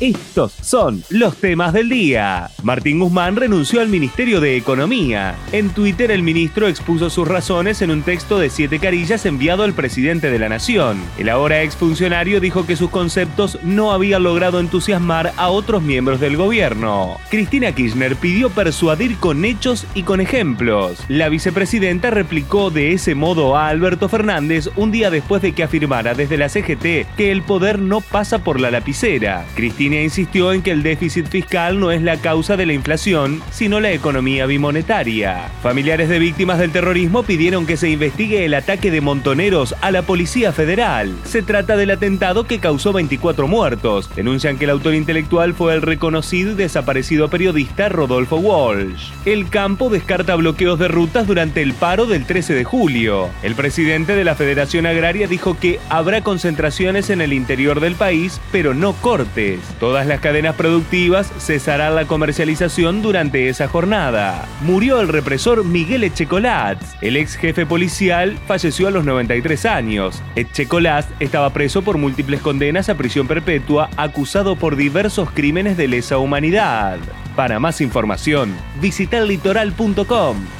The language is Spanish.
Estos son los temas del día. Martín Guzmán renunció al Ministerio de Economía. En Twitter el ministro expuso sus razones en un texto de siete carillas enviado al presidente de la Nación. El ahora exfuncionario dijo que sus conceptos no habían logrado entusiasmar a otros miembros del gobierno. Cristina Kirchner pidió persuadir con hechos y con ejemplos. La vicepresidenta replicó de ese modo a Alberto Fernández un día después de que afirmara desde la CGT que el poder no pasa por la lapicera. Cristina insistió en que el déficit fiscal no es la causa de la inflación, sino la economía bimonetaria. Familiares de víctimas del terrorismo pidieron que se investigue el ataque de montoneros a la Policía Federal. Se trata del atentado que causó 24 muertos. Denuncian que el autor intelectual fue el reconocido y desaparecido periodista Rodolfo Walsh. El campo descarta bloqueos de rutas durante el paro del 13 de julio. El presidente de la Federación Agraria dijo que habrá concentraciones en el interior del país, pero no cortes. Todas las cadenas productivas cesarán la comercialización durante esa jornada. Murió el represor Miguel Echecolat. El ex jefe policial falleció a los 93 años. Echecolat estaba preso por múltiples condenas a prisión perpetua, acusado por diversos crímenes de lesa humanidad. Para más información, visita litoral.com.